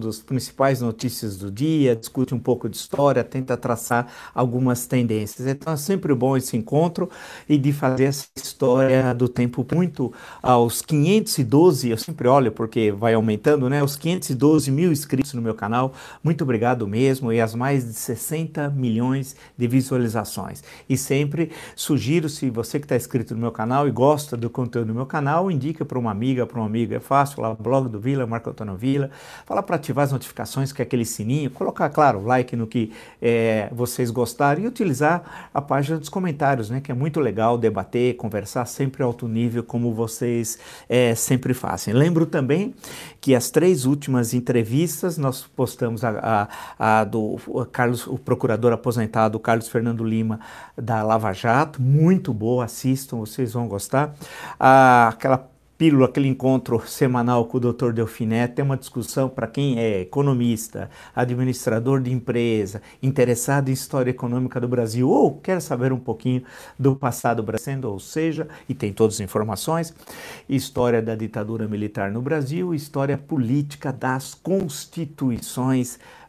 das principais notícias do dia, discute um pouco de história, tenta traçar algumas tendências. Então é sempre bom esse encontro e de fazer essa história do tempo muito aos 512, eu sempre olho porque vai aumentando, né? Os 512 mil inscritos no meu canal. Muito obrigado mesmo e as mais de 60 milhões de visualizações. E sempre sugiro, se você que está inscrito no meu canal e gosta do conteúdo do meu canal, indica para uma amiga, para um amigo. É fácil, lá blog do Vila, Marco Antônio Vila. Fala para ativar as notificações, que é aquele sininho, colocar, claro, like no que é, vocês gostaram e utilizar a página dos comentários, né, que é muito legal debater, conversar sempre alto nível, como vocês é, sempre fazem. Lembro também que as três últimas entrevistas nós postamos a, a, a do Carlos, o procurador aposentado Carlos Fernando Lima da Lava Jato, muito boa, assistam, vocês vão gostar. Ah, aquela pílula, aquele encontro semanal com o Dr. Delfiné, tem uma discussão para quem é economista, administrador de empresa, interessado em história econômica do Brasil ou quer saber um pouquinho do passado brasileiro, ou seja, e tem todas as informações, história da ditadura militar no Brasil, história política das constituições brasileiras.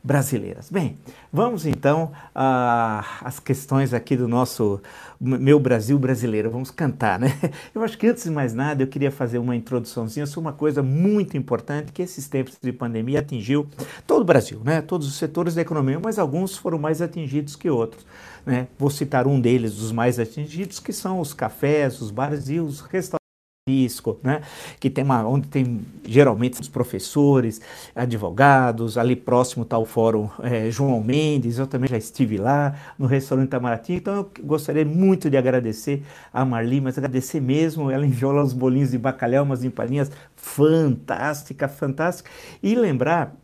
Bem, vamos então às questões aqui do nosso meu Brasil brasileiro. Vamos cantar, né? Eu acho que antes de mais nada eu queria fazer uma introduçãozinha sobre uma coisa muito importante que esses tempos de pandemia atingiu todo o Brasil, né? Todos os setores da economia, mas alguns foram mais atingidos que outros. Né? Vou citar um deles, dos mais atingidos, que são os cafés, os bares e os restaurantes Francisco, né? que tem uma, onde tem geralmente os professores, advogados, ali próximo está o Fórum é, João Mendes, eu também já estive lá no restaurante Itamaraty, então eu gostaria muito de agradecer a Marli, mas agradecer mesmo, ela enviou lá os bolinhos de bacalhau, umas empadinhas fantástica, fantástica, e lembrar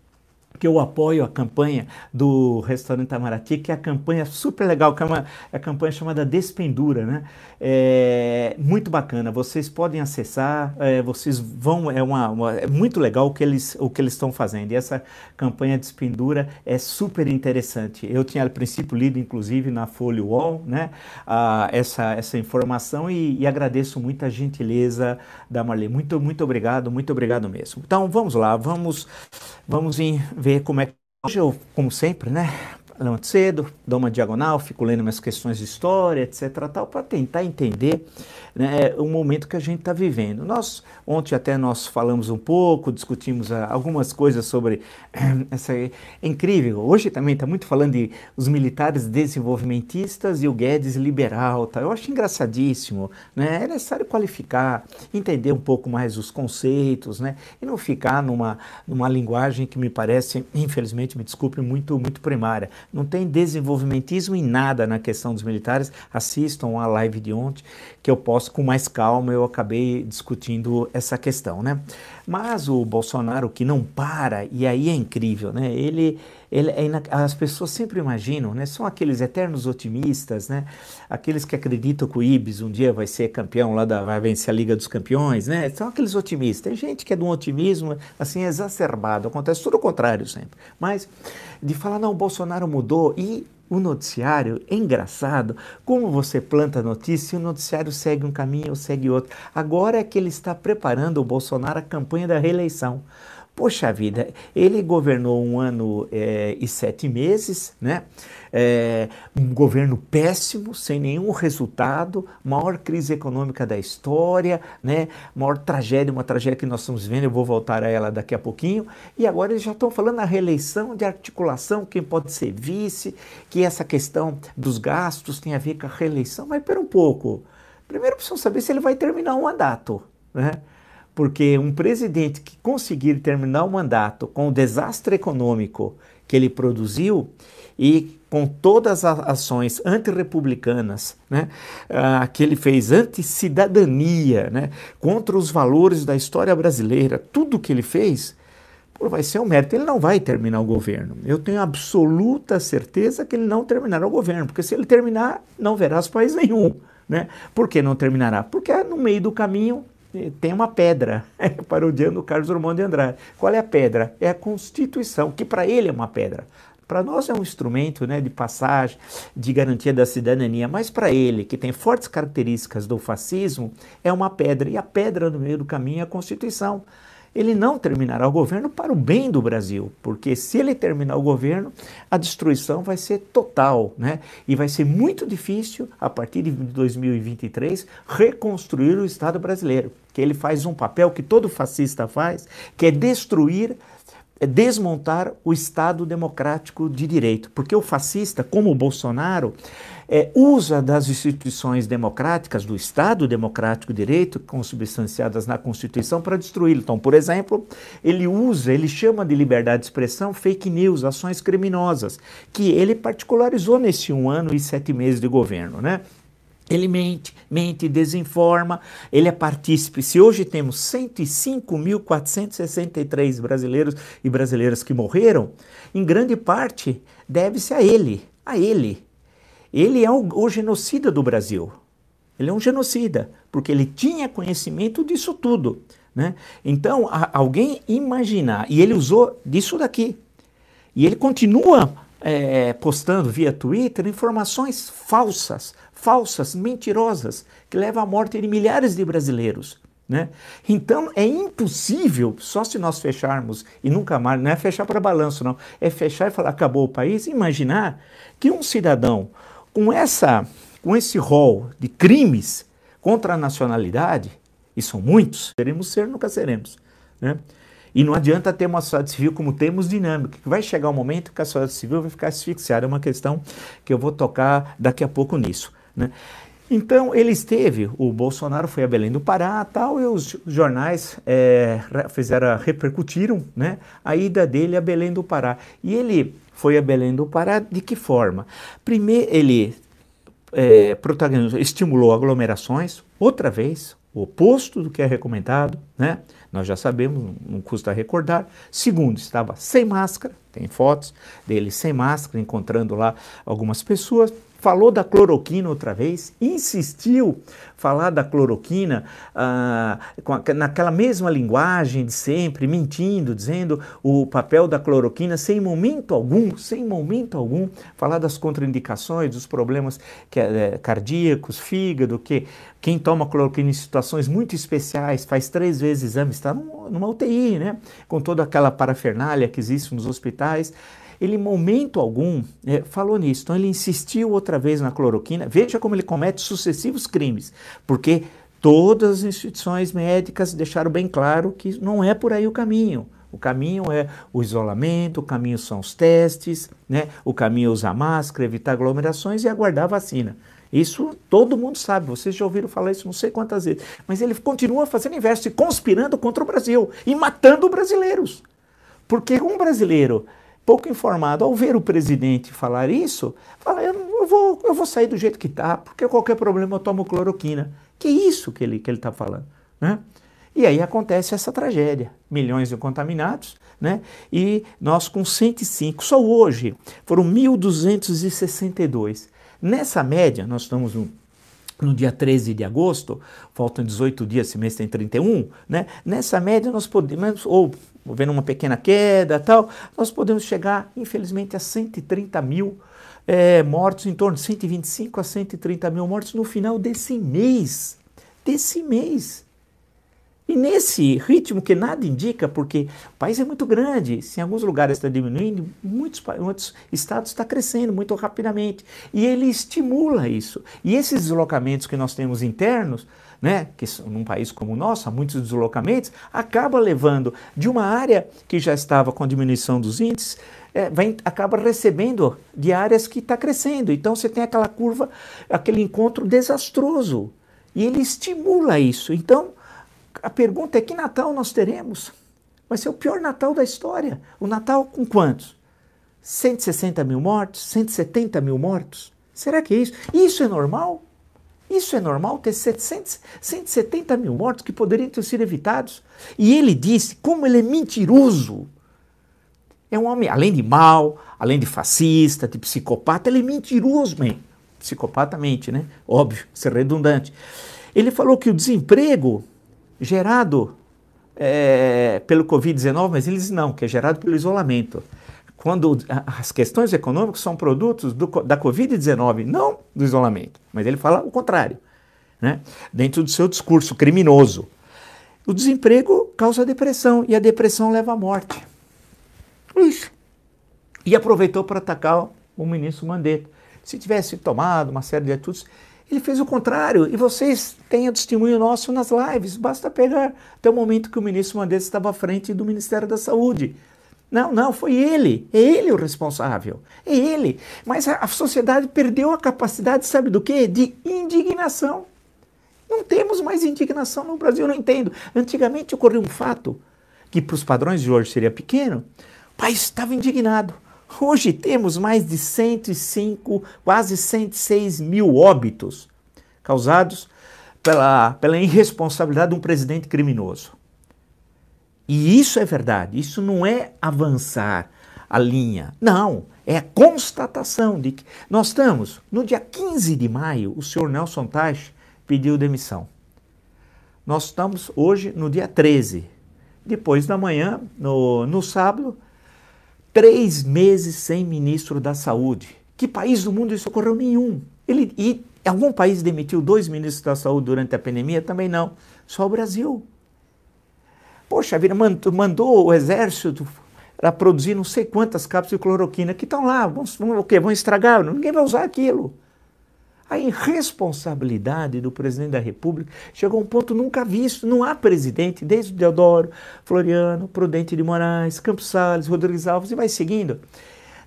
que eu apoio a campanha do restaurante Itamaraty, que é a campanha super legal, que é uma é a campanha chamada Despendura, né? É muito bacana. Vocês podem acessar, é, vocês vão é uma, uma, é muito legal o que eles o que eles estão fazendo. E essa campanha Despendura é super interessante. Eu tinha a princípio lido inclusive na Folha Wall, né? Essa essa informação e, e agradeço muito a gentileza da Marlene. Muito muito obrigado, muito obrigado mesmo. Então vamos lá, vamos vamos em ver como é que. Hoje eu, como sempre, né? Levanto cedo, dou uma diagonal, fico lendo minhas questões de história, etc. tal, para tentar entender né, o momento que a gente está vivendo. Nós, ontem até nós falamos um pouco, discutimos ah, algumas coisas sobre essa. É incrível. Hoje também está muito falando de os militares desenvolvimentistas e o Guedes liberal. Tá? Eu acho engraçadíssimo. Né? É necessário qualificar, entender um pouco mais os conceitos, né? E não ficar numa, numa linguagem que me parece, infelizmente, me desculpe, muito, muito primária. Não tem desenvolvimentismo em nada na questão dos militares. Assistam a live de ontem, que eu posso com mais calma eu acabei discutindo essa questão, né? Mas o Bolsonaro que não para, e aí é incrível, né? Ele, ele é as pessoas sempre imaginam, né? São aqueles eternos otimistas, né? Aqueles que acreditam que o Ibis um dia vai ser campeão lá da, vai vencer a Liga dos Campeões, né? São aqueles otimistas. Tem gente que é de um otimismo assim exacerbado, acontece tudo o contrário sempre. Mas de falar não, o Bolsonaro mudou e o noticiário engraçado. Como você planta notícia, o noticiário segue um caminho ou segue outro. Agora é que ele está preparando o Bolsonaro a campanha da reeleição. Poxa vida, ele governou um ano é, e sete meses, né? É, um governo péssimo, sem nenhum resultado, maior crise econômica da história, né? maior tragédia, uma tragédia que nós estamos vendo, eu vou voltar a ela daqui a pouquinho, e agora eles já estão falando na reeleição, de articulação, quem pode ser vice, que essa questão dos gastos tem a ver com a reeleição, mas espera um pouco, primeiro precisam saber se ele vai terminar o mandato, né? Porque um presidente que conseguir terminar o mandato com o desastre econômico que ele produziu e com todas as ações antirrepublicanas né, uh, que ele fez, anti-cidadania, né, contra os valores da história brasileira, tudo que ele fez, pô, vai ser um mérito. Ele não vai terminar o governo. Eu tenho absoluta certeza que ele não terminará o governo, porque se ele terminar, não verá os nenhum. Né? Por que não terminará? Porque no meio do caminho tem uma pedra, parodiando o Carlos Drummond de Andrade. Qual é a pedra? É a Constituição, que para ele é uma pedra. Para nós é um instrumento né, de passagem, de garantia da cidadania, mas para ele, que tem fortes características do fascismo, é uma pedra. E a pedra no meio do caminho é a Constituição. ele não terminará o governo para o bem do Brasil, porque se ele terminar o governo, a destruição vai ser total, né? E vai ser muito difícil, a partir de 2023, reconstruir o Estado brasileiro, que ele faz um papel que todo fascista faz, que é destruir é desmontar o Estado democrático de direito, porque o fascista, como o Bolsonaro, é, usa das instituições democráticas, do Estado democrático de direito, consubstanciadas na Constituição, para destruí-lo. Então, por exemplo, ele usa, ele chama de liberdade de expressão fake news, ações criminosas, que ele particularizou nesse um ano e sete meses de governo, né? Ele mente, mente, desinforma, ele é partícipe. Se hoje temos 105.463 brasileiros e brasileiras que morreram, em grande parte deve-se a ele, a ele. Ele é o, o genocida do Brasil. Ele é um genocida, porque ele tinha conhecimento disso tudo. Né? Então, a, alguém imaginar, e ele usou disso daqui, e ele continua é, postando via Twitter informações falsas, falsas, mentirosas, que levam à morte de milhares de brasileiros. Né? Então é impossível, só se nós fecharmos e nunca mais, não é fechar para balanço, não, é fechar e falar acabou o país, imaginar que um cidadão com essa com esse rol de crimes contra a nacionalidade, e são muitos, queremos ser, nunca seremos. Né? E não adianta ter uma sociedade civil como temos dinâmica, que vai chegar um momento que a sociedade civil vai ficar asfixiada. É uma questão que eu vou tocar daqui a pouco nisso. Né? Então ele esteve, o Bolsonaro foi a Belém do Pará tal, e os jornais é, fizeram, repercutiram né, a ida dele a Belém do Pará. E ele foi a Belém do Pará de que forma? Primeiro, ele é, protagonizou, estimulou aglomerações, outra vez, o oposto do que é recomendado, né? Nós já sabemos, não custa recordar. Segundo, estava sem máscara, tem fotos dele sem máscara, encontrando lá algumas pessoas falou da cloroquina outra vez, insistiu falar da cloroquina ah, a, naquela mesma linguagem de sempre, mentindo, dizendo o papel da cloroquina sem momento algum, sem momento algum, falar das contraindicações, dos problemas que, é, cardíacos, fígado, que quem toma cloroquina em situações muito especiais faz três vezes exame, está numa UTI, né? Com toda aquela parafernália que existe nos hospitais ele em momento algum é, falou nisso. Então ele insistiu outra vez na cloroquina. Veja como ele comete sucessivos crimes, porque todas as instituições médicas deixaram bem claro que não é por aí o caminho. O caminho é o isolamento, o caminho são os testes, né? o caminho é usar máscara, evitar aglomerações e aguardar a vacina. Isso todo mundo sabe, vocês já ouviram falar isso não sei quantas vezes. Mas ele continua fazendo inverso e conspirando contra o Brasil e matando brasileiros. Porque um brasileiro pouco informado, ao ver o presidente falar isso, fala, eu, vou, eu vou sair do jeito que está, porque qualquer problema eu tomo cloroquina. Que isso que ele está que ele tá falando, né? E aí acontece essa tragédia, milhões de contaminados, né? E nós com 105, só hoje foram 1.262. Nessa média, nós estamos no, no dia 13 de agosto, faltam 18 dias, esse mês tem 31, né? Nessa média nós podemos, ou vendo uma pequena queda tal, nós podemos chegar, infelizmente, a 130 mil é, mortos, em torno de 125 a 130 mil mortos no final desse mês. Desse mês. E nesse ritmo que nada indica, porque o país é muito grande, se em alguns lugares está diminuindo, muitos, muitos estados está crescendo muito rapidamente. E ele estimula isso. E esses deslocamentos que nós temos internos, né, que num país como o nosso, há muitos deslocamentos, acaba levando de uma área que já estava com a diminuição dos índices, é, acaba recebendo de áreas que está crescendo. Então você tem aquela curva, aquele encontro desastroso. E ele estimula isso. Então, a pergunta é: que Natal nós teremos? Vai ser o pior Natal da história. O Natal com quantos? 160 mil mortos? 170 mil mortos? Será que é isso? Isso é normal? Isso é normal ter 700, 170 mil mortos que poderiam ter sido evitados. E ele disse como ele é mentiroso. É um homem, além de mal, além de fascista, de psicopata, ele é mentiroso, man. Psicopata mente, né? Óbvio, ser redundante. Ele falou que o desemprego gerado é, pelo Covid-19, mas eles não, que é gerado pelo isolamento quando as questões econômicas são produtos do, da Covid-19, não do isolamento. Mas ele fala o contrário, né? dentro do seu discurso criminoso. O desemprego causa depressão e a depressão leva à morte. Isso. E aproveitou para atacar o ministro Mandetta. Se tivesse tomado uma série de atitudes, ele fez o contrário. E vocês têm o testemunho nosso nas lives. Basta pegar até o momento que o ministro Mandetta estava à frente do Ministério da Saúde. Não, não, foi ele. É ele o responsável. É ele. Mas a, a sociedade perdeu a capacidade, sabe do quê? De indignação. Não temos mais indignação no Brasil, eu não entendo. Antigamente ocorreu um fato que para os padrões de hoje seria pequeno, o país estava indignado. Hoje temos mais de 105, quase 106 mil óbitos causados pela, pela irresponsabilidade de um presidente criminoso. E isso é verdade, isso não é avançar a linha. Não, é a constatação de que nós estamos, no dia 15 de maio, o senhor Nelson Teich pediu demissão. Nós estamos hoje no dia 13. Depois da manhã, no, no sábado, três meses sem ministro da Saúde. Que país do mundo isso ocorreu? Nenhum. Ele, e algum país demitiu dois ministros da Saúde durante a pandemia? Também não. Só o Brasil. Poxa vida, mandou o exército para produzir não sei quantas cápsulas de cloroquina que estão lá. Vão, vão, o quê? vão estragar? Ninguém vai usar aquilo. A irresponsabilidade do presidente da República chegou a um ponto nunca visto. Não há presidente, desde Deodoro, Floriano, Prudente de Moraes, Campos Salles, Rodrigues Alves e vai seguindo.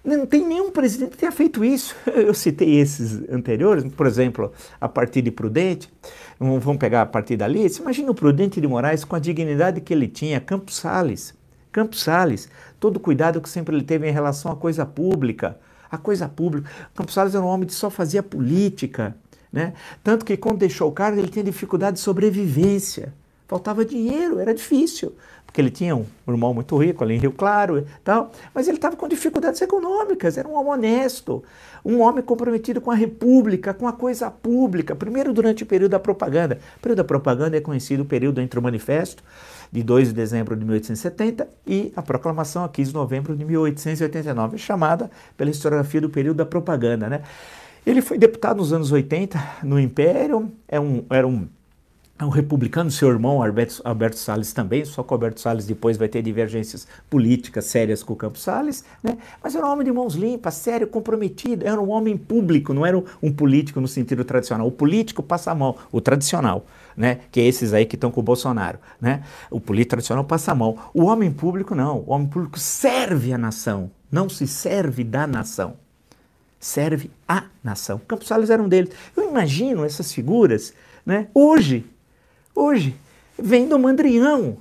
Não tem nenhum presidente que tenha feito isso. Eu citei esses anteriores, por exemplo, a partir de Prudente. Vamos pegar a partir dali. Imagina o Prudente de Moraes com a dignidade que ele tinha, Campos Salles. Campos Salles, todo o cuidado que sempre ele teve em relação à coisa pública a coisa pública. Campos Salles era um homem que só fazia política, né? Tanto que quando deixou o cargo ele tinha dificuldade de sobrevivência. Faltava dinheiro, era difícil, porque ele tinha um irmão muito rico ali em Rio Claro e tal, mas ele estava com dificuldades econômicas, era um homem honesto, um homem comprometido com a república, com a coisa pública, primeiro durante o período da propaganda. O período da propaganda é conhecido o período entre o manifesto de 2 de dezembro de 1870 e a proclamação a 15 de novembro de 1889, chamada pela historiografia do período da propaganda. Né? Ele foi deputado nos anos 80 no Império, é um, era um é um republicano, seu irmão Alberto, Alberto Salles também, só que o Alberto Salles depois vai ter divergências políticas sérias com o Campos Salles, né? mas era um homem de mãos limpas, sério, comprometido, era um homem público, não era um político no sentido tradicional. O político passa a mão, o tradicional, né? que é esses aí que estão com o Bolsonaro. Né? O político tradicional passa a mão. O homem público não, o homem público serve a nação, não se serve da nação. Serve a nação. Campos Salles era um deles. Eu imagino essas figuras né? hoje, hoje, vem do Mandrião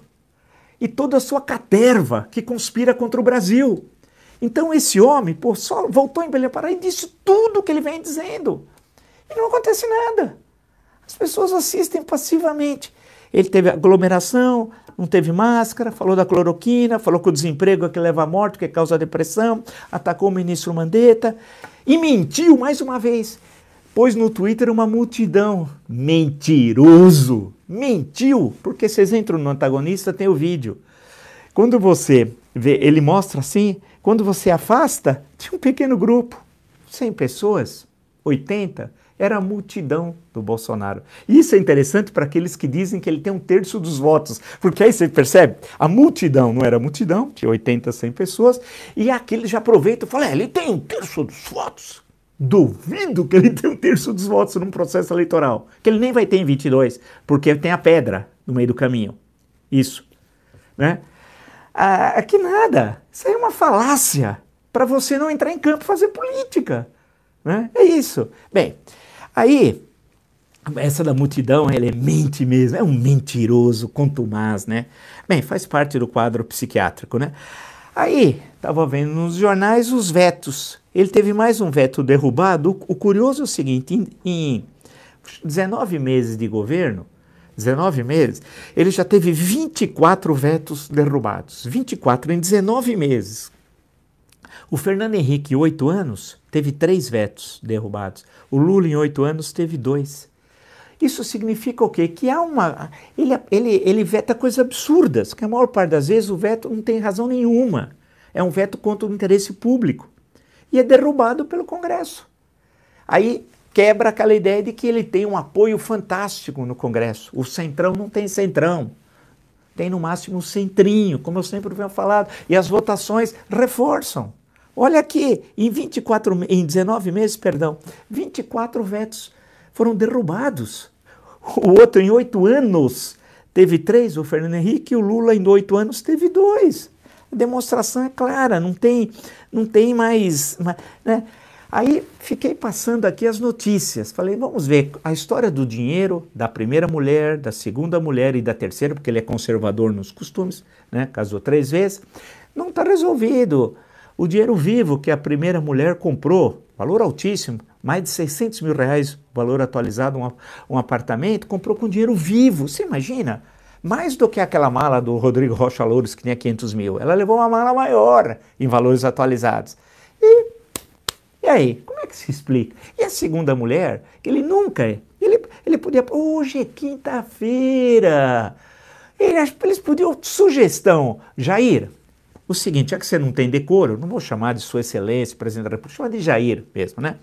e toda a sua caterva que conspira contra o Brasil. Então esse homem, pô, só voltou em Belém Pará e disse tudo o que ele vem dizendo. E não acontece nada. As pessoas assistem passivamente. Ele teve aglomeração, não teve máscara, falou da cloroquina, falou que o desemprego é que leva à morte, que causa depressão, atacou o ministro Mandetta e mentiu mais uma vez. Pôs no Twitter uma multidão. Mentiroso! mentiu, porque vocês entram no antagonista, tem o vídeo. Quando você vê, ele mostra assim, quando você afasta, tinha um pequeno grupo, 100 pessoas, 80, era a multidão do Bolsonaro. Isso é interessante para aqueles que dizem que ele tem um terço dos votos, porque aí você percebe, a multidão não era multidão, tinha 80, 100 pessoas, e aquele já aproveita e fala, é, ele tem um terço dos votos. Duvido que ele tenha um terço dos votos num processo eleitoral. Que ele nem vai ter em 22, porque tem a pedra no meio do caminho. Isso. Né? Ah, que nada. Isso aí é uma falácia para você não entrar em campo fazer política. Né? É isso. Bem, aí, essa da multidão, ele é mente mesmo, é um mentiroso, contumaz, né? Bem, faz parte do quadro psiquiátrico, né? Aí, estava vendo nos jornais os vetos. Ele teve mais um veto derrubado. O, curioso é o seguinte: em, em 19 meses de governo, 19 meses, ele já teve 24 vetos derrubados. 24 em 19 meses. O Fernando Henrique, 8 anos, teve 3 vetos derrubados. O Lula, em 8 anos, teve 2. Isso significa o quê? Que há uma. Ele, ele, ele veta coisas absurdas, que a maior parte das vezes o veto não tem razão nenhuma. É um veto contra o interesse público. E é derrubado pelo Congresso. Aí quebra aquela ideia de que ele tem um apoio fantástico no Congresso. O Centrão não tem Centrão. tem no máximo centrinho, como eu sempre venho falado, e as votações reforçam. Olha aqui, em 24 em 19 meses, perdão, 24 vetos foram derrubados. O outro em oito anos teve três, o Fernando Henrique, e o Lula em oito anos teve dois. A demonstração é clara, não tem, não tem mais. Né? Aí fiquei passando aqui as notícias. Falei, vamos ver a história do dinheiro da primeira mulher, da segunda mulher e da terceira, porque ele é conservador nos costumes, né? casou três vezes. Não está resolvido. O dinheiro vivo que a primeira mulher comprou, valor altíssimo, mais de 600 mil reais, valor atualizado, um, um apartamento, comprou com dinheiro vivo. Você imagina? Mais do que aquela mala do Rodrigo Rocha Louros que tinha 500 mil. Ela levou uma mala maior em valores atualizados. E, e aí, como é que se explica? E a segunda mulher, ele nunca, ele, ele podia, hoje é quinta-feira. Eles podiam, sugestão, Jair, o seguinte, já que você não tem decoro, não vou chamar de Sua Excelência, Presidente da República, chamar de Jair mesmo, né?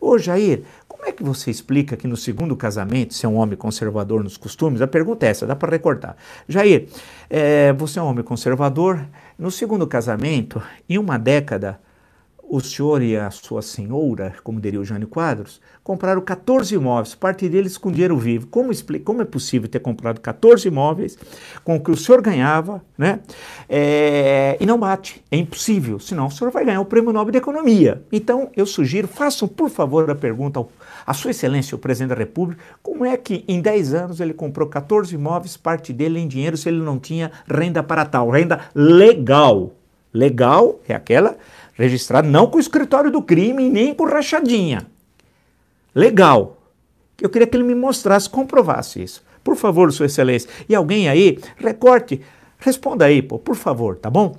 Ô Jair, como é que você explica que no segundo casamento, se é um homem conservador nos costumes, a pergunta é essa, dá para recortar. Jair, é, você é um homem conservador, no segundo casamento, em uma década, o senhor e a sua senhora, como diria o Jânio Quadros, compraram 14 imóveis, parte deles com dinheiro vivo. Como, explica, como é possível ter comprado 14 imóveis com o que o senhor ganhava, né? É, e não bate. É impossível, senão o senhor vai ganhar o Prêmio Nobel de Economia. Então, eu sugiro, façam, por favor, a pergunta ao, a Sua Excelência, o Presidente da República, como é que em 10 anos ele comprou 14 imóveis, parte dele em dinheiro, se ele não tinha renda para tal, renda legal. Legal é aquela registrado não com o escritório do crime nem com rachadinha. Legal. Eu queria que ele me mostrasse, comprovasse isso. Por favor, Sua Excelência. E alguém aí, recorte, responda aí, pô, por favor, tá bom?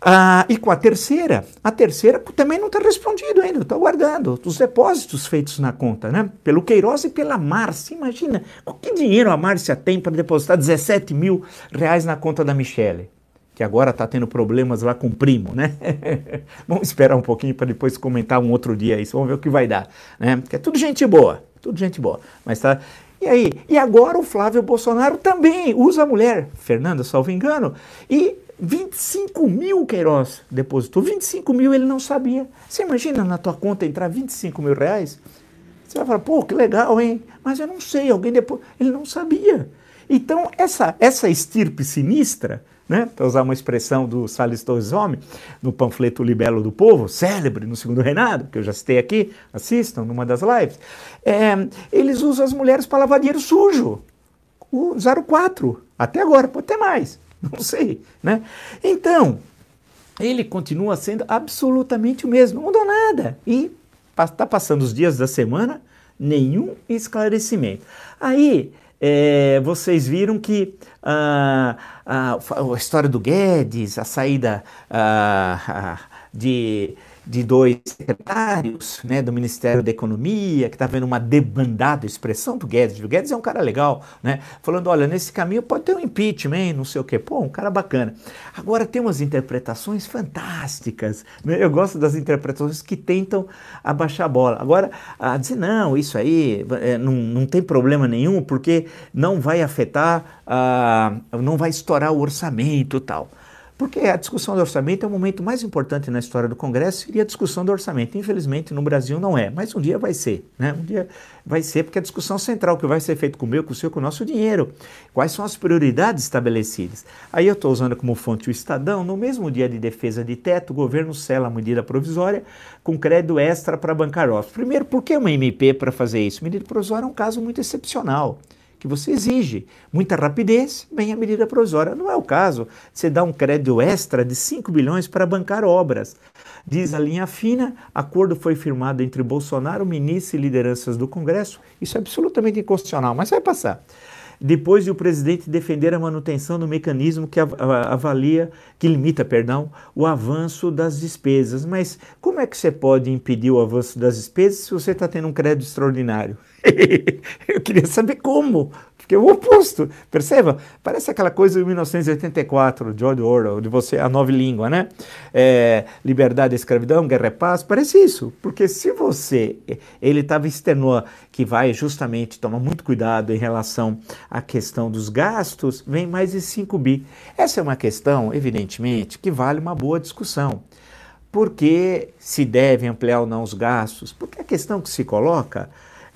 Ah, e com a terceira, a terceira também não está respondido ainda, estou aguardando os depósitos feitos na conta, né? Pelo Queiroz e pela Márcia. Imagina, que dinheiro a Márcia tem para depositar 17 mil reais na conta da Michele? Que agora está tendo problemas lá com o primo, né? vamos esperar um pouquinho para depois comentar um outro dia isso, vamos ver o que vai dar, né? Porque é tudo gente boa, tudo gente boa, mas tá... E aí? E agora o Flávio Bolsonaro também usa a mulher, Fernanda, salvo engano, e 25 mil Queiroz depositou, 25 mil ele não sabia. Você imagina na tua conta entrar 25 mil reais? Você vai falar, pô, que legal, hein? Mas eu não sei, alguém depois... Ele não sabia. Então, essa, essa estirpe sinistra né? para usar uma expressão do Salles Torres Homem, no panfleto Libelo do Povo, célebre no segundo reinado, que eu já citei aqui, assistam numa das lives, é, eles usam as mulheres para lavar dinheiro sujo. Usaram quatro, até agora, pode ter mais, não sei. Né? Então, ele continua sendo absolutamente o mesmo, não mudou nada. E está passando os dias da semana, nenhum esclarecimento. Aí, é, vocês viram que ah, ah, a história do Guedes, a saída ah, de de dois secretários né, do Ministério da Economia, que está vendo uma debandada, expressão do Guedes. O Guedes é um cara legal, né? Falando, olha, nesse caminho pode ter um impeachment, não sei o quê. Pô, um cara bacana. Agora tem umas interpretações fantásticas. Né? Eu gosto das interpretações que tentam abaixar a bola. Agora, a dizer, não, isso aí é, não, não tem problema nenhum, porque não vai afetar, ah, não vai estourar o orçamento e tal. Porque a discussão do orçamento é o momento mais importante na história do Congresso, seria a discussão do orçamento. Infelizmente, no Brasil não é, mas um dia vai ser. Né? Um dia vai ser, porque a discussão central que vai ser feita com o meu, com o seu, com o nosso dinheiro. Quais são as prioridades estabelecidas? Aí eu estou usando como fonte o Estadão. No mesmo dia de defesa de teto, o governo sela a medida provisória com crédito extra para bancar off. Primeiro, por que uma MP para fazer isso? Medida provisória é um caso muito excepcional que você exige. Muita rapidez, bem a medida provisória. Não é o caso você dar um crédito extra de 5 bilhões para bancar obras. Diz a linha fina, acordo foi firmado entre Bolsonaro, ministro e lideranças do Congresso. Isso é absolutamente inconstitucional, mas vai passar depois de o presidente defender a manutenção do mecanismo que avalia, que limita, perdão, o avanço das despesas. Mas como é que você pode impedir o avanço das despesas se você está tendo um crédito extraordinário? Eu queria saber como. Porque é o oposto, perceba? Parece aquela coisa de 1984, George Orwell, de você, a nova língua, né? É, liberdade escravidão, guerra e paz, parece isso, porque se você, ele estava externou que vai justamente tomar muito cuidado em relação à questão dos gastos, vem mais de 5 bi. Essa é uma questão, evidentemente, que vale uma boa discussão. Por que se deve ampliar ou não os gastos? Porque a questão que se coloca,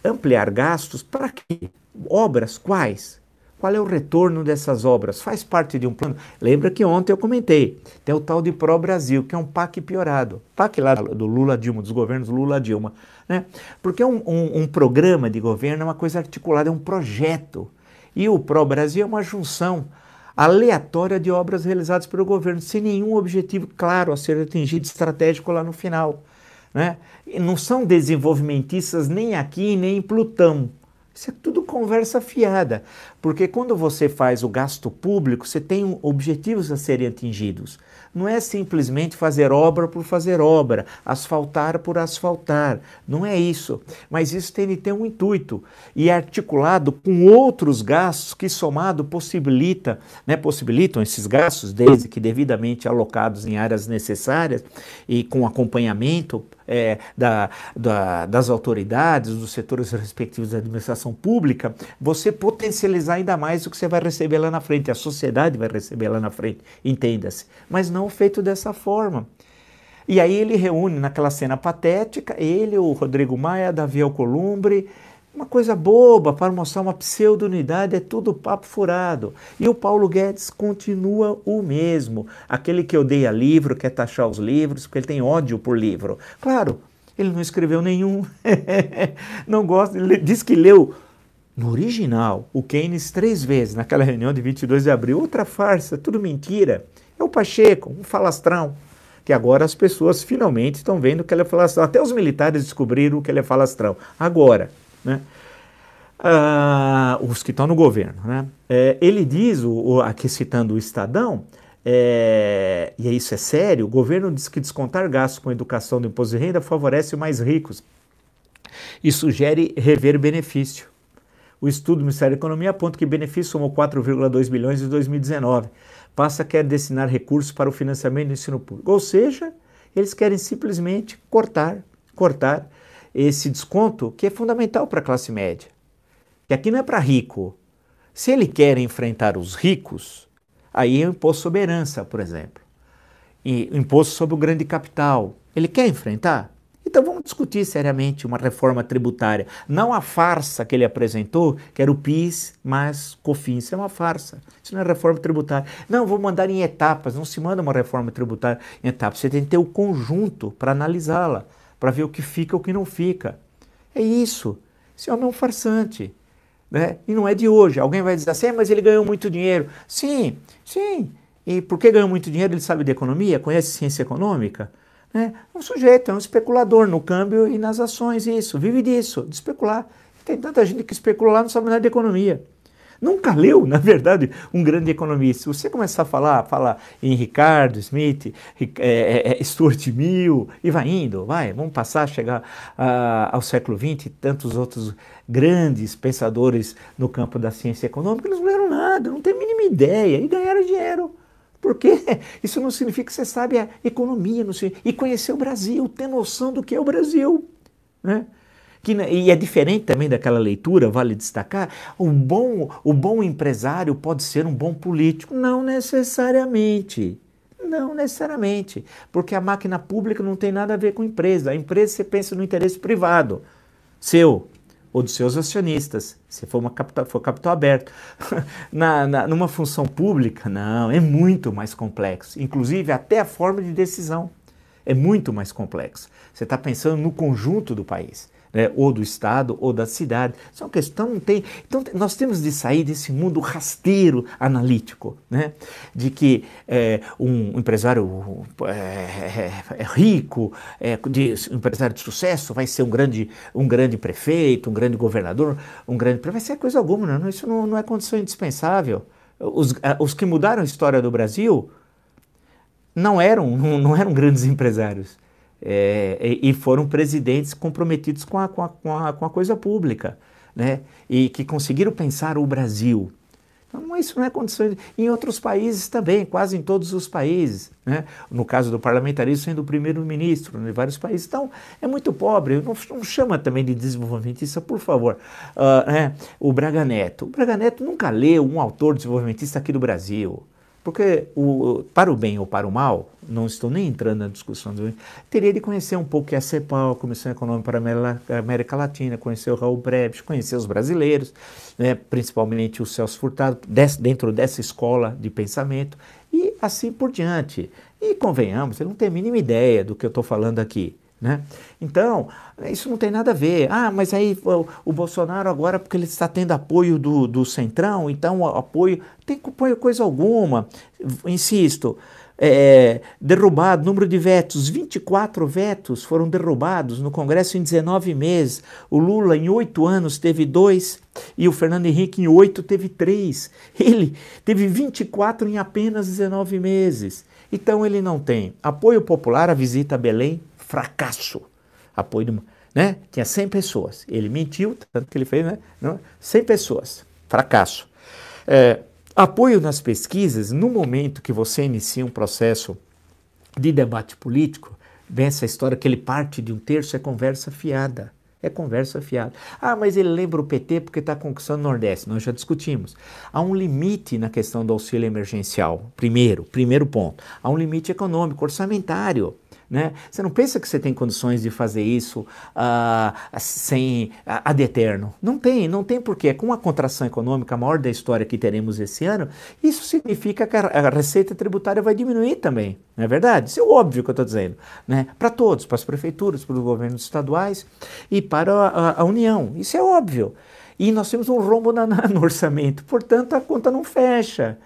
ampliar gastos para quê? Obras quais? Qual é o retorno dessas obras? Faz parte de um plano? Lembra que ontem eu comentei, tem o tal de Pro Brasil, que é um PAC piorado. PAC lá do Lula Dilma, dos governos Lula Dilma. Né? Porque um, um, um programa de governo é uma coisa articulada, é um projeto. E o Pro Brasil é uma junção aleatória de obras realizadas pelo governo, sem nenhum objetivo claro a ser atingido estratégico lá no final. Né? E não são desenvolvimentistas nem aqui, nem em Plutão. Isso é tudo conversa fiada, porque quando você faz o gasto público, você tem objetivos a serem atingidos. Não é simplesmente fazer obra por fazer obra, asfaltar por asfaltar. Não é isso. Mas isso tem de ter um intuito e é articulado com outros gastos que, somado, possibilita, né, possibilitam esses gastos, desde que devidamente alocados em áreas necessárias e com acompanhamento é, da, da, das autoridades, dos setores respectivos da administração pública, você potencializar ainda mais o que você vai receber lá na frente, a sociedade vai receber lá na frente, entenda-se. Mas não feito dessa forma. E aí ele reúne naquela cena patética, ele, o Rodrigo Maia, Davi Alcolumbre, uma coisa boba para mostrar uma pseudo-unidade, é tudo papo furado. E o Paulo Guedes continua o mesmo, aquele que odeia livro, quer taxar os livros, porque ele tem ódio por livro. Claro, ele não escreveu nenhum, não gosta, ele diz que leu no original o Keynes três vezes, naquela reunião de 22 de abril, outra farsa, tudo mentira. É o Pacheco, um falastrão, que agora as pessoas finalmente estão vendo que ele é falastrão. Até os militares descobriram que ele é falastrão. Agora, né? Ah, os que estão no governo. Né? É, ele diz, o, o, aqui citando o Estadão, é, e isso é sério, o governo diz que descontar gastos com educação do imposto de renda favorece os mais ricos e sugere rever benefício. O estudo do Ministério da Economia aponta que benefício somou 4,2 bilhões em 2019. Passa a querer destinar recursos para o financiamento do ensino público. Ou seja, eles querem simplesmente cortar, cortar esse desconto que é fundamental para a classe média. Que aqui não é para rico. Se ele quer enfrentar os ricos, aí é o imposto sobre herança, por exemplo. E o imposto sobre o grande capital. Ele quer enfrentar? Então vamos discutir seriamente uma reforma tributária. Não a farsa que ele apresentou, que era o PIS mais COFINS. Isso é uma farsa. Isso não é reforma tributária. Não, vou mandar em etapas. Não se manda uma reforma tributária em etapas. Você tem que ter o conjunto para analisá-la para ver o que fica e o que não fica. É isso. Esse homem é um farsante. Né? E não é de hoje. Alguém vai dizer assim, é, mas ele ganhou muito dinheiro. Sim, sim. E por que ganhou muito dinheiro? Ele sabe de economia, conhece ciência econômica. Né? É um sujeito, é um especulador no câmbio e nas ações, isso. Vive disso, de especular. Tem tanta gente que especula lá não sabe nada de economia. Nunca leu, na verdade, um grande economista. Se você começar a falar, falar em Ricardo Smith, é, é, é, Stuart Mill, e vai indo, vai, vamos passar chegar ao século XX e tantos outros grandes pensadores no campo da ciência econômica, eles não leram nada, não têm a mínima ideia e ganharam dinheiro. Porque isso não significa que você sabe a economia e conhecer o Brasil, ter noção do que é o Brasil. Né? Que, e é diferente também daquela leitura, vale destacar, o bom, o bom empresário pode ser um bom político. Não necessariamente. Não necessariamente. Porque a máquina pública não tem nada a ver com empresa. A empresa você pensa no interesse privado, seu ou dos seus acionistas, se for, uma capital, for capital aberto. na, na, numa função pública, não, é muito mais complexo. Inclusive, até a forma de decisão é muito mais complexo. Você está pensando no conjunto do país né, ou do Estado, ou da cidade. Isso é uma questão, não tem. Então, nós temos de sair desse mundo rasteiro analítico, né, de que é, um empresário é, é, rico, de, um empresário de sucesso, vai ser um grande, um grande prefeito, um grande governador, um grande. Vai ser coisa alguma, não, isso não, não é condição indispensável. Os, os que mudaram a história do Brasil não eram, não, não eram grandes empresários é, e foram presidentes comprometidos com a, com a, com a, com a coisa pública. né? E que conseguiram pensar o Brasil. Então, isso não é condição. Em outros países também, quase em todos os países. Né? No caso do parlamentarismo, sendo o primeiro-ministro né, em vários países. Então, é muito pobre. Não, não chama também de desenvolvimentista, por favor. Uh, né? O Braga Neto. O Braga Neto nunca leu um autor desenvolvimentista aqui do Brasil. Porque, o, para o bem ou para o mal, não estou nem entrando na discussão, do, teria de conhecer um pouco a CEPAL, a Comissão Econômica para a América Latina, conhecer o Raul Breves, conhecer os brasileiros, né, principalmente o Celso Furtado, dentro dessa escola de pensamento, e assim por diante. E convenhamos, ele não tem a mínima ideia do que eu estou falando aqui. Né? Então, isso não tem nada a ver. Ah, mas aí o, o, Bolsonaro agora, porque ele está tendo apoio do, do Centrão, então apoio. Tem apoio coisa alguma. Insisto, é, derrubado, número de vetos, 24 vetos foram derrubados no Congresso em 19 meses. O Lula, em oito anos, teve dois e o Fernando Henrique, em oito, teve três. Ele teve 24 em apenas 19 meses. Então, ele não tem apoio popular, a visita a Belém, fracasso. Apoio de, né? Tinha 100 pessoas. Ele mentiu, tanto que ele fez, né? Não, 100 pessoas. Fracasso. É, apoio nas pesquisas, no momento que você inicia um processo de debate político, vem essa história que ele parte de um terço, é conversa fiada. É conversa fiada. Ah, mas ele lembra o PT porque está conquistando o Nordeste. Nós já discutimos. Há um limite na questão do auxílio emergencial. Primeiro, primeiro ponto. Há um limite econômico, orçamentário. Né? Você não pensa que você tem condições de fazer isso uh, sem uh, ad eterno. Não tem, não tem porquê. Com a contração econômica maior da história que teremos esse ano, isso significa que a, a receita tributária vai diminuir também. Não é verdade? Isso é óbvio que eu estou dizendo. Né? Para todos, para as prefeituras, para os governos estaduais e para a, a União. Isso é óbvio. E nós temos um rombo na, na, no orçamento, portanto a conta não fecha.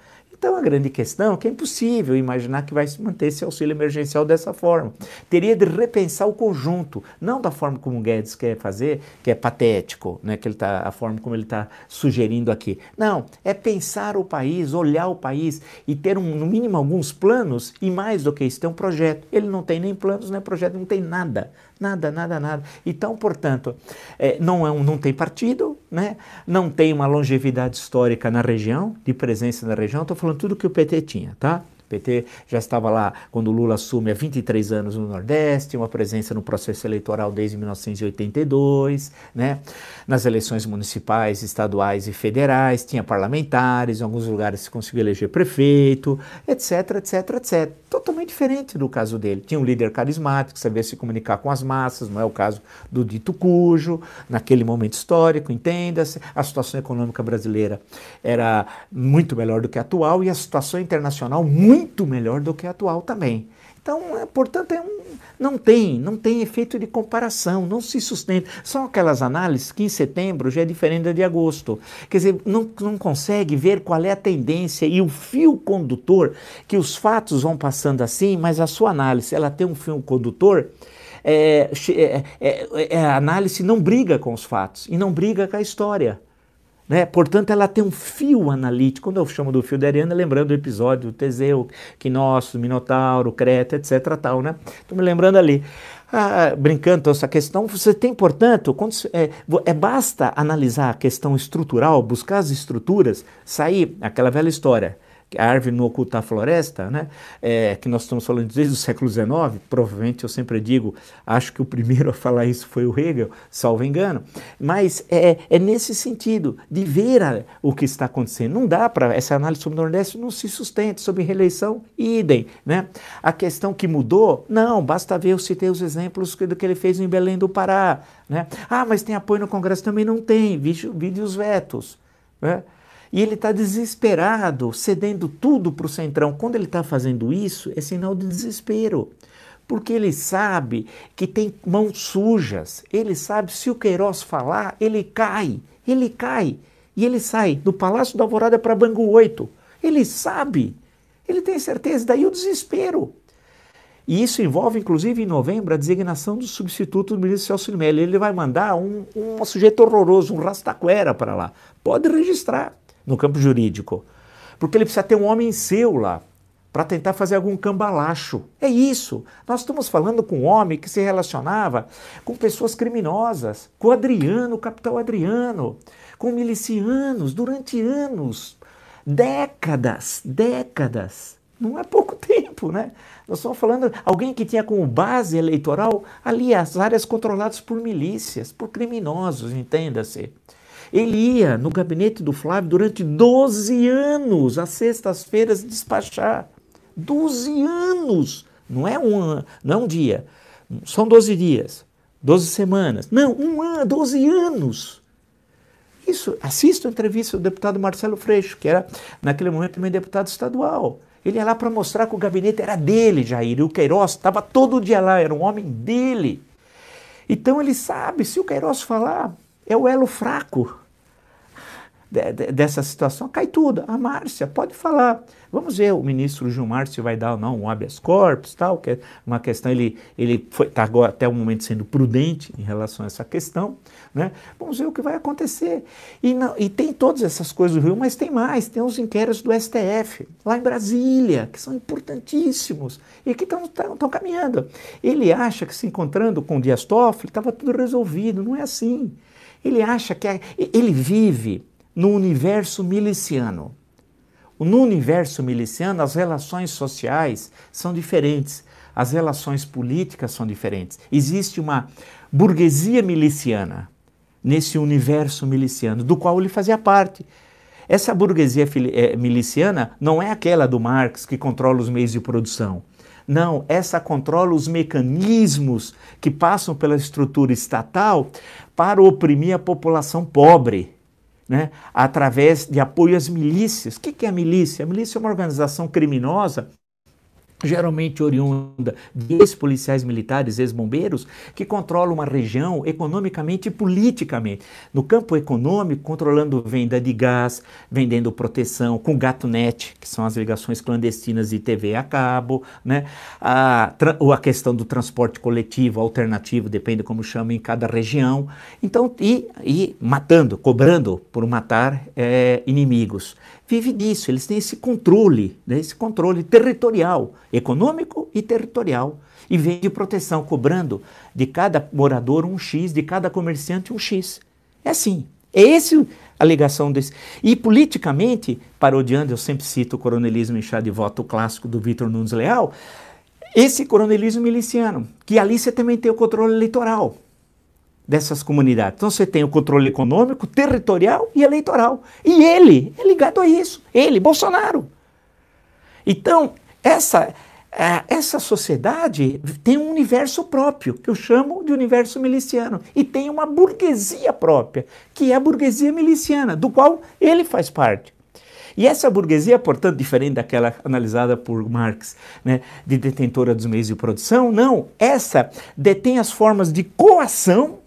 Então a grande questão é que é impossível imaginar que vai se manter esse auxílio emergencial dessa forma. Teria de repensar o conjunto, não da forma como o Guedes quer fazer, que é patético, né, que ele tá, a forma como ele está sugerindo aqui. Não, é pensar o país, olhar o país e ter um, no mínimo alguns planos e mais do que isso, ter um projeto. Ele não tem nem planos, nem projeto, não tem nada. Nada, nada, nada. Então, portanto, é, não, é um, não tem partido, né? não tem uma longevidade histórica na região, de presença na região. Estou falando tudo que o PT tinha, tá? PT já estava lá quando Lula assume há 23 anos no Nordeste, uma presença no processo eleitoral desde 1982, né? nas eleições municipais, estaduais e federais, tinha parlamentares, em alguns lugares se conseguiu eleger prefeito, etc, etc, etc. Totalmente diferente do caso dele. Tinha um líder carismático, sabia se comunicar com as massas, não é o caso do dito cujo, naquele momento histórico, entenda-se, a situação econômica brasileira era muito melhor do que a atual e a situação internacional muito muito melhor do que a atual também. Então, é, portanto, é um, não tem, não tem efeito de comparação, não se sustenta. São aquelas análises que em setembro já é diferente da de agosto. Quer dizer, não, não consegue ver qual é a tendência e o fio condutor que os fatos vão passando assim, mas a sua análise, ela tem um fio condutor. É, é, é, é a análise não briga com os fatos e não briga com a história. Né? Portanto, ela tem um fio analítico. Quando eu chamo do fio da Ariana, lembrando do episódio do Teseu, Quinócio, Minotauro, Creta, etc. Tal, né? Estou me lembrando ali. Ah, brincando essa questão, você tem, portanto, quando, é, é, basta analisar a questão estrutural, buscar as estruturas, sair aquela velha história a árvore não oculta a floresta, né? É, que nós estamos falando desde o século XIX, provavelmente eu sempre digo, acho que o primeiro a falar isso foi o Hegel, salvo engano, mas é, é nesse sentido, de ver a, o que está acontecendo. Não dá para, essa análise sobre o Nordeste não se sustenta, sobre reeleição, idem, né? A questão que mudou, não, basta ver, eu citei os exemplos do que ele fez em Belém do Pará, né? Ah, mas tem apoio no Congresso? Também não tem, vide os vetos, né? E ele está desesperado, cedendo tudo para o Centrão. Quando ele está fazendo isso, é sinal de desespero. Porque ele sabe que tem mãos sujas. Ele sabe se o Queiroz falar, ele cai. Ele cai. E ele sai do Palácio da Alvorada para Bangu 8. Ele sabe. Ele tem certeza. Daí o desespero. E isso envolve, inclusive, em novembro, a designação do substituto do ministro Celso de. Ele vai mandar um, um sujeito horroroso, um rastaquera para lá. Pode registrar no campo jurídico. Porque ele precisa ter um homem seu lá. para tentar fazer algum cambalacho. É isso. Nós estamos falando com um homem que se relacionava com pessoas criminosas, com o Adriano, o capitão Adriano, com milicianos durante anos, décadas, décadas. Não é pouco tempo, né? Nós estamos falando alguém que tinha como base eleitoral ali as áreas controladas por milícias, por criminosos, entenda-se. Ele ia no gabinete do Flávio durante 12 anos, às sextas-feiras, despachar. 12 anos. Não é um, não é um dia. São 12 dias, 12 semanas. Não, um ano, 12 anos. Isso, assista a entrevista do deputado Marcelo Freixo, que era naquele momento também deputado estadual. Ele ia lá para mostrar que o gabinete era dele, Jair, e o Queiroz estava todo dia lá, era um homem dele. Então ele sabe, se o Queiroz falar, é o elo fraco dessa situação, cai tudo. A Márcia pode falar. Vamos ver o ministro Gilmar se vai dar ou não um habeas corpus, tal, que é uma questão, ele ele está agora até o momento sendo prudente em relação a essa questão, né? Vamos ver o que vai acontecer. E, não, e tem todas essas coisas do Rio, mas tem mais, tem os inquéritos do STF, lá em Brasília, que são importantíssimos e que estão caminhando. Ele acha que se encontrando com o Dias Toffoli estava tudo resolvido, não é assim. Ele acha que é, ele vive no universo miliciano. No universo miliciano, as relações sociais são diferentes, as relações políticas são diferentes. Existe uma burguesia miliciana nesse universo miliciano, do qual ele fazia parte. Essa burguesia eh, miliciana não é aquela do Marx que controla os meios de produção. Não, essa controla os mecanismos que passam pela estrutura estatal para oprimir a população pobre né, através de apoio às milícias. O que é a milícia? A milícia é uma organização criminosa geralmente oriunda de ex-policiais militares, ex-bombeiros, que controlam uma região economicamente e politicamente. No campo econômico, controlando venda de gás, vendendo proteção, com GatoNet, que são as ligações clandestinas de TV a cabo, né? a, ou a questão do transporte coletivo, alternativo, depende como chama em cada região. Então, e, e matando, cobrando por matar é, inimigos vive disso, eles têm esse controle, né, esse controle territorial, econômico e territorial, e vem de proteção, cobrando de cada morador um X, de cada comerciante um X. É assim. É esse a ligação desse. E politicamente, parodiando, eu sempre cito o coronelismo em chá de voto clássico do Vitor Nunes Leal, esse coronelismo miliciano, que ali você também tem o controle eleitoral dessas comunidades. Então você tem o controle econômico, territorial e eleitoral. E ele é ligado a isso. Ele, Bolsonaro. Então, essa, é, essa sociedade tem um universo próprio, que eu chamo de universo miliciano. E tem uma burguesia própria, que é a burguesia miliciana, do qual ele faz parte. E essa burguesia, portanto, diferente daquela analisada por Marx, né, de detentora dos meios de produção, não, essa detém as formas de coação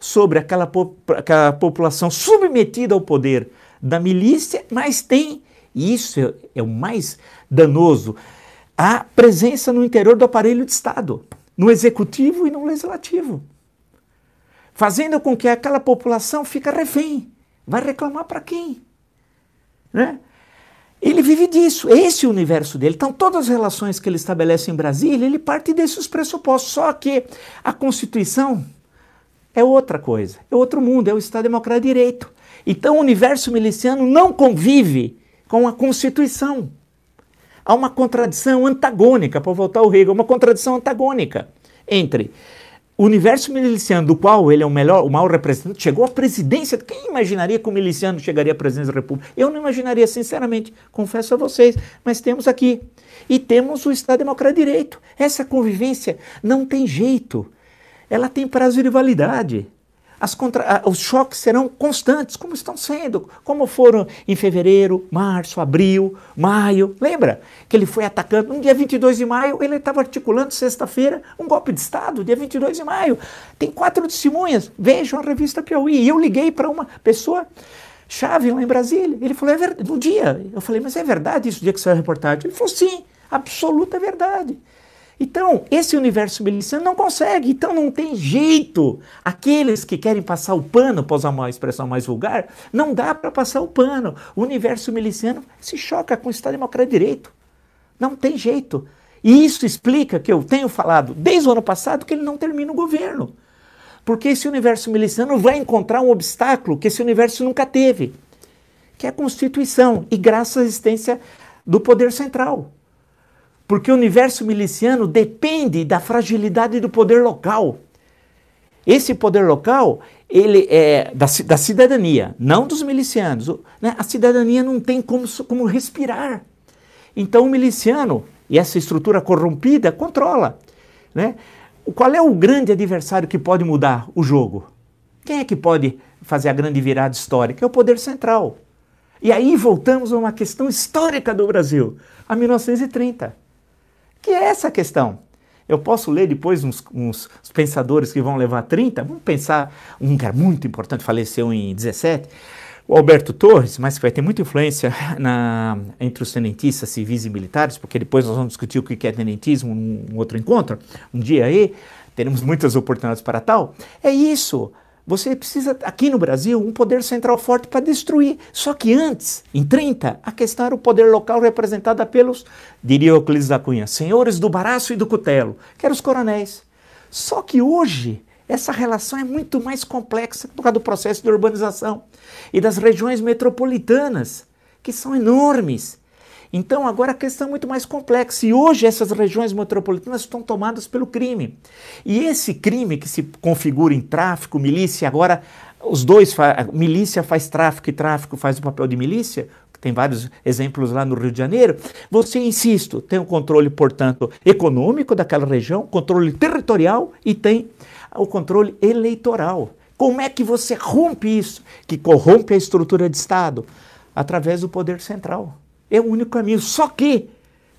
sobre aquela, aquela população submetida ao poder da milícia, mas tem, e isso é, é o mais danoso, a presença no interior do aparelho de Estado, no executivo e no legislativo, fazendo com que aquela população fique refém. Vai reclamar para quem? Né? Ele vive disso, esse é o universo dele. Então, todas as relações que ele estabelece em Brasília, ele parte desses pressupostos. Só que a Constituição é outra coisa, é outro mundo, é o Estado Democrático de Direito. Então o universo miliciano não convive com a Constituição. Há uma contradição antagônica, para voltar ao Hegel, uma contradição antagônica entre o universo miliciano, do qual ele é o melhor, o maior representante, chegou à presidência. Quem imaginaria que o miliciano chegaria à presidência da República? Eu não imaginaria, sinceramente, confesso a vocês, mas temos aqui. E temos o Estado Democrático de Direito. Essa convivência não tem jeito ela tem prazo de validade. Contra... Os choques serão constantes, como estão sendo, como foram em fevereiro, março, abril, maio. Lembra que ele foi atacando? No dia 22 de maio, ele estava articulando, sexta-feira, um golpe de Estado, dia 22 de maio. Tem quatro testemunhas, vejam a revista Piauí. E eu liguei para uma pessoa chave lá em Brasília. Ele falou, é verdade, no dia. Eu falei, mas é verdade isso, o dia que saiu a reportagem? Ele falou, sim, absoluta verdade. Então, esse universo miliciano não consegue, então não tem jeito. Aqueles que querem passar o pano, para usar uma expressão mais vulgar, não dá para passar o pano. O universo miliciano se choca com o Estado Democrático de Direito. Não tem jeito. E isso explica que eu tenho falado desde o ano passado que ele não termina o governo. Porque esse universo miliciano vai encontrar um obstáculo que esse universo nunca teve, que é a Constituição, e graças à existência do poder central. Porque o universo miliciano depende da fragilidade do poder local. Esse poder local, ele é da, da cidadania, não dos milicianos. Né? A cidadania não tem como, como respirar. Então o miliciano e essa estrutura corrompida controla. Né? Qual é o grande adversário que pode mudar o jogo? Quem é que pode fazer a grande virada histórica? É o poder central. E aí voltamos a uma questão histórica do Brasil, a 1930, que é essa questão. Eu posso ler depois uns, uns pensadores que vão levar 30, vamos pensar, um que é muito importante, faleceu em 17, o Alberto Torres, mas que vai ter muita influência na, entre os tenentistas civis e militares, porque depois nós vamos discutir o que é tenentismo num outro encontro, um dia aí, teremos muitas oportunidades para tal. É isso. Você precisa, aqui no Brasil, um poder central forte para destruir. Só que antes, em 30, a questão era o poder local representado pelos, diria Euclides da Cunha, senhores do baraço e do cutelo, que eram os coronéis. Só que hoje, essa relação é muito mais complexa por causa do processo de urbanização e das regiões metropolitanas, que são enormes. Então, agora a questão é muito mais complexa. E hoje essas regiões metropolitanas estão tomadas pelo crime. E esse crime que se configura em tráfico, milícia, agora os dois, milícia faz tráfico e tráfico faz o papel de milícia, tem vários exemplos lá no Rio de Janeiro. Você, insisto, tem o um controle, portanto, econômico daquela região, controle territorial e tem o controle eleitoral. Como é que você rompe isso, que corrompe a estrutura de Estado? Através do poder central. É o único caminho. Só que,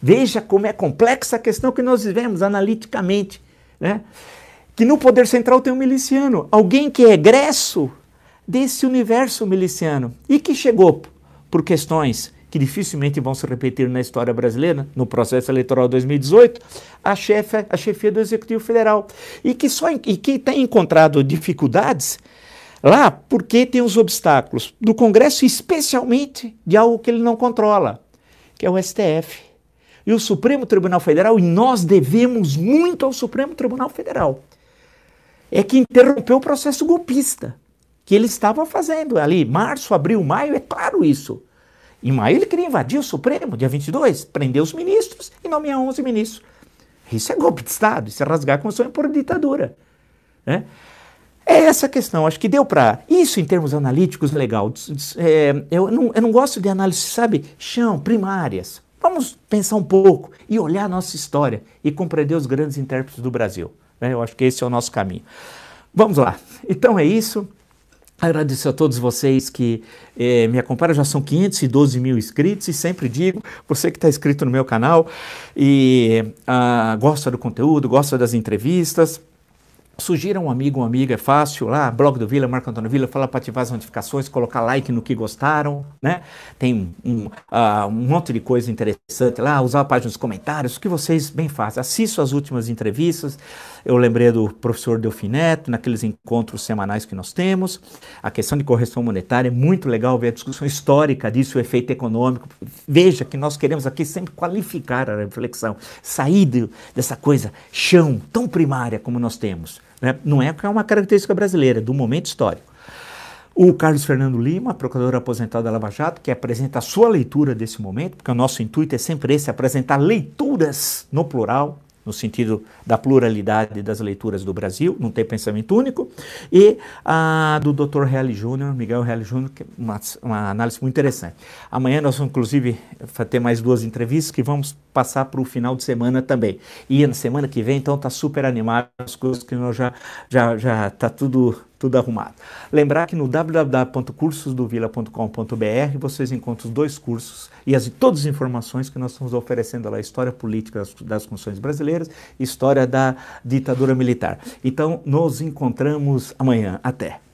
veja como é complexa a questão que nós vivemos analiticamente. Né? Que no poder central tem um miliciano, alguém que é egresso desse universo miliciano e que chegou por questões que dificilmente vão se repetir na história brasileira, no processo eleitoral 2018, a, chefe, a chefia do Executivo Federal. E que, só, e que tem encontrado dificuldades lá porque tem os obstáculos do Congresso, especialmente de algo que ele não controla, que é o STF. E o Supremo Tribunal Federal, e nós devemos muito ao Supremo Tribunal Federal, é que interrompeu o processo golpista que ele estava fazendo ali, março, abril, maio, é claro isso. Em maio ele queria invadir o Supremo, dia 22, prender os ministros e nomear 11 ministros. Isso é golpe de Estado, isso é rasgar a Constituição por ditadura. Né? É essa a questão, acho que deu para. Isso em termos analíticos, legal. É, eu, não, eu não gosto de análise, sabe, chão, primárias. Vamos pensar um pouco e olhar a nossa história e compreender os grandes intérpretes do Brasil. Né? Eu acho que esse é o nosso caminho. Vamos lá. Então é isso. Agradeço a todos vocês que eh, me acompanham, já são 512 mil inscritos e sempre digo, você que está inscrito no meu canal e ah, gosta do conteúdo, gosta das entrevistas, Sugira um amigo, uma amiga, é fácil, lá, blog do Vila, Marco Antônio Vila, fala para ativar as notificações, colocar like no que gostaram, né? Tem um, uh, um monte de coisa interessante lá, usar a página dos comentários, o que vocês bem fazem. Assisto as últimas entrevistas, eu lembrei do professor Delfineto, naqueles encontros semanais que nós temos. A questão de correção monetária é muito legal ver a discussão histórica disso, o efeito econômico. Veja que nós queremos aqui sempre qualificar a reflexão, sair dessa coisa chão tão primária como nós temos. Né? Não é que é uma característica brasileira, é do momento histórico. O Carlos Fernando Lima, procurador aposentado da Lava Jato, que apresenta a sua leitura desse momento, porque o nosso intuito é sempre esse, apresentar leituras no plural, no sentido da pluralidade das leituras do Brasil, não tem pensamento único, e a do Dr. Reale Júnior, Miguel Reale Júnior, que é uma, uma, análise muito interessante. Amanhã nós vamos, inclusive, ter mais duas entrevistas que vamos passar para o final de semana também. E na semana que vem, então, está super animado as coisas que nós já já já está tudo tudo arrumado. Lembrar que no www.cursosdovila.com.br vocês encontram os dois cursos e as, todas as informações que nós estamos oferecendo lá, história política das, das constituições brasileiras, história da ditadura militar. Então, nos encontramos amanhã. Até!